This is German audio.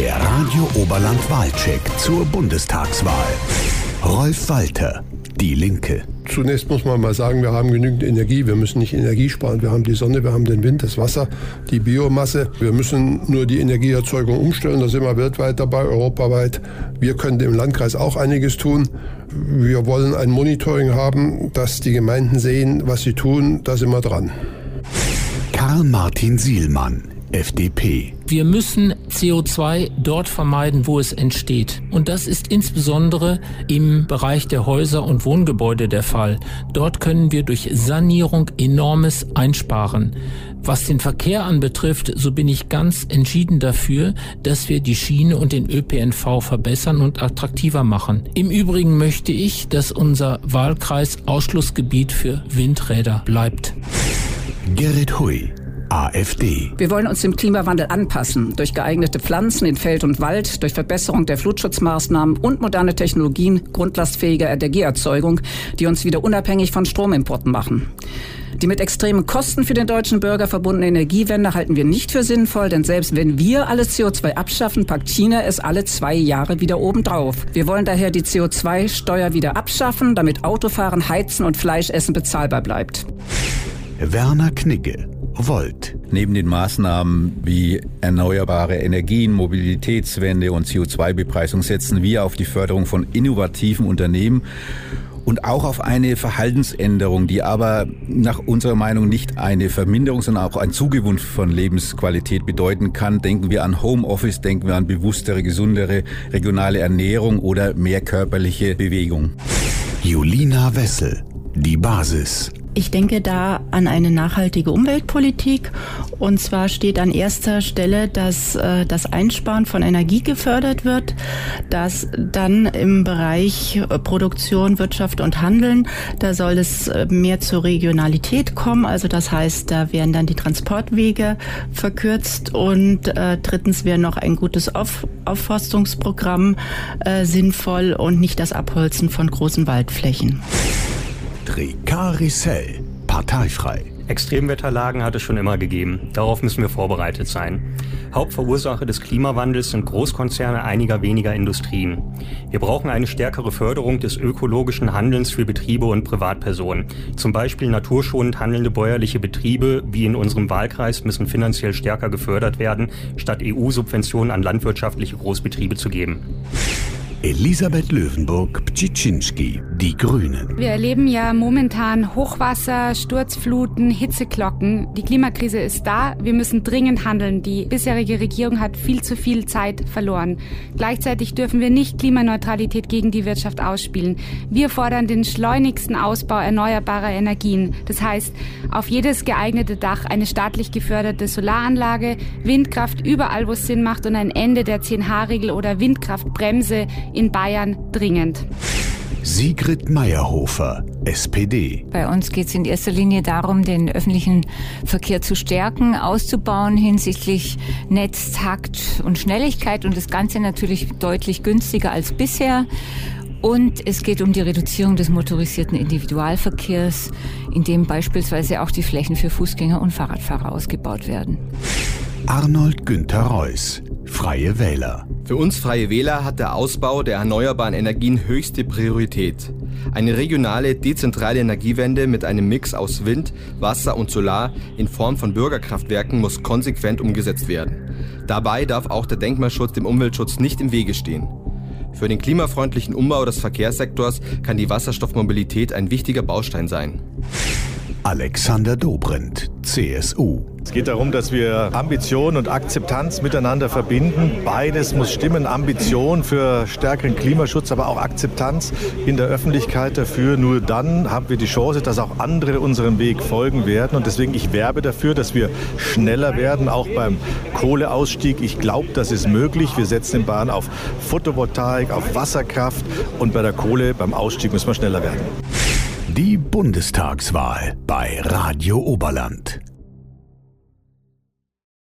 Der Radio Oberland Wahlcheck zur Bundestagswahl. Rolf Walter, Die Linke. Zunächst muss man mal sagen, wir haben genügend Energie. Wir müssen nicht Energie sparen. Wir haben die Sonne, wir haben den Wind, das Wasser, die Biomasse. Wir müssen nur die Energieerzeugung umstellen. Da sind wir weltweit dabei, europaweit. Wir können im Landkreis auch einiges tun. Wir wollen ein Monitoring haben, dass die Gemeinden sehen, was sie tun. Da sind wir dran. Karl Martin Sielmann, FDP. Wir müssen CO2 dort vermeiden, wo es entsteht. Und das ist insbesondere im Bereich der Häuser und Wohngebäude der Fall. Dort können wir durch Sanierung enormes einsparen. Was den Verkehr anbetrifft, so bin ich ganz entschieden dafür, dass wir die Schiene und den ÖPNV verbessern und attraktiver machen. Im Übrigen möchte ich, dass unser Wahlkreis Ausschlussgebiet für Windräder bleibt. Gerrit Hui, AfD. Wir wollen uns dem Klimawandel anpassen. Durch geeignete Pflanzen in Feld und Wald, durch Verbesserung der Flutschutzmaßnahmen und moderne Technologien grundlastfähiger Energieerzeugung, die uns wieder unabhängig von Stromimporten machen. Die mit extremen Kosten für den deutschen Bürger verbundene Energiewende halten wir nicht für sinnvoll, denn selbst wenn wir alles CO2 abschaffen, packt China es alle zwei Jahre wieder obendrauf. Wir wollen daher die CO2-Steuer wieder abschaffen, damit Autofahren, Heizen und Fleischessen bezahlbar bleibt. Werner Knigge, Volt. Neben den Maßnahmen wie erneuerbare Energien, Mobilitätswende und CO2-Bepreisung setzen wir auf die Förderung von innovativen Unternehmen und auch auf eine Verhaltensänderung, die aber nach unserer Meinung nicht eine Verminderung, sondern auch ein Zugewinn von Lebensqualität bedeuten kann. Denken wir an Homeoffice, denken wir an bewusstere, gesundere regionale Ernährung oder mehr körperliche Bewegung. Julina Wessel, die Basis. Ich denke da an eine nachhaltige Umweltpolitik. Und zwar steht an erster Stelle, dass äh, das Einsparen von Energie gefördert wird, dass dann im Bereich äh, Produktion, Wirtschaft und Handeln, da soll es äh, mehr zur Regionalität kommen. Also das heißt, da werden dann die Transportwege verkürzt und äh, drittens wäre noch ein gutes Auf Aufforstungsprogramm äh, sinnvoll und nicht das Abholzen von großen Waldflächen. Trikarisell, parteifrei. Extremwetterlagen hat es schon immer gegeben. Darauf müssen wir vorbereitet sein. Hauptverursacher des Klimawandels sind Großkonzerne einiger weniger Industrien. Wir brauchen eine stärkere Förderung des ökologischen Handelns für Betriebe und Privatpersonen. Zum Beispiel naturschonend handelnde bäuerliche Betriebe wie in unserem Wahlkreis müssen finanziell stärker gefördert werden, statt EU-Subventionen an landwirtschaftliche Großbetriebe zu geben. Elisabeth Löwenburg-Ptschiczynski, Die Grünen. Wir erleben ja momentan Hochwasser, Sturzfluten, Hitzeglocken. Die Klimakrise ist da. Wir müssen dringend handeln. Die bisherige Regierung hat viel zu viel Zeit verloren. Gleichzeitig dürfen wir nicht Klimaneutralität gegen die Wirtschaft ausspielen. Wir fordern den schleunigsten Ausbau erneuerbarer Energien. Das heißt, auf jedes geeignete Dach eine staatlich geförderte Solaranlage, Windkraft überall, wo es Sinn macht und ein Ende der 10H-Regel oder Windkraftbremse in Bayern dringend. Sigrid Meyerhofer, SPD. Bei uns geht es in erster Linie darum, den öffentlichen Verkehr zu stärken, auszubauen hinsichtlich Netz, Takt und Schnelligkeit und das Ganze natürlich deutlich günstiger als bisher. Und es geht um die Reduzierung des motorisierten Individualverkehrs, indem beispielsweise auch die Flächen für Fußgänger und Fahrradfahrer ausgebaut werden. Arnold Günther Reuss, Freie Wähler. Für uns Freie Wähler hat der Ausbau der erneuerbaren Energien höchste Priorität. Eine regionale, dezentrale Energiewende mit einem Mix aus Wind, Wasser und Solar in Form von Bürgerkraftwerken muss konsequent umgesetzt werden. Dabei darf auch der Denkmalschutz dem Umweltschutz nicht im Wege stehen. Für den klimafreundlichen Umbau des Verkehrssektors kann die Wasserstoffmobilität ein wichtiger Baustein sein. Alexander Dobrindt, CSU. Es geht darum, dass wir Ambition und Akzeptanz miteinander verbinden. Beides muss stimmen. Ambition für stärkeren Klimaschutz, aber auch Akzeptanz in der Öffentlichkeit dafür. Nur dann haben wir die Chance, dass auch andere unserem Weg folgen werden. Und deswegen, ich werbe dafür, dass wir schneller werden, auch beim Kohleausstieg. Ich glaube, das ist möglich. Wir setzen in Bahn auf Photovoltaik, auf Wasserkraft und bei der Kohle, beim Ausstieg müssen wir schneller werden. Die Bundestagswahl bei Radio Oberland.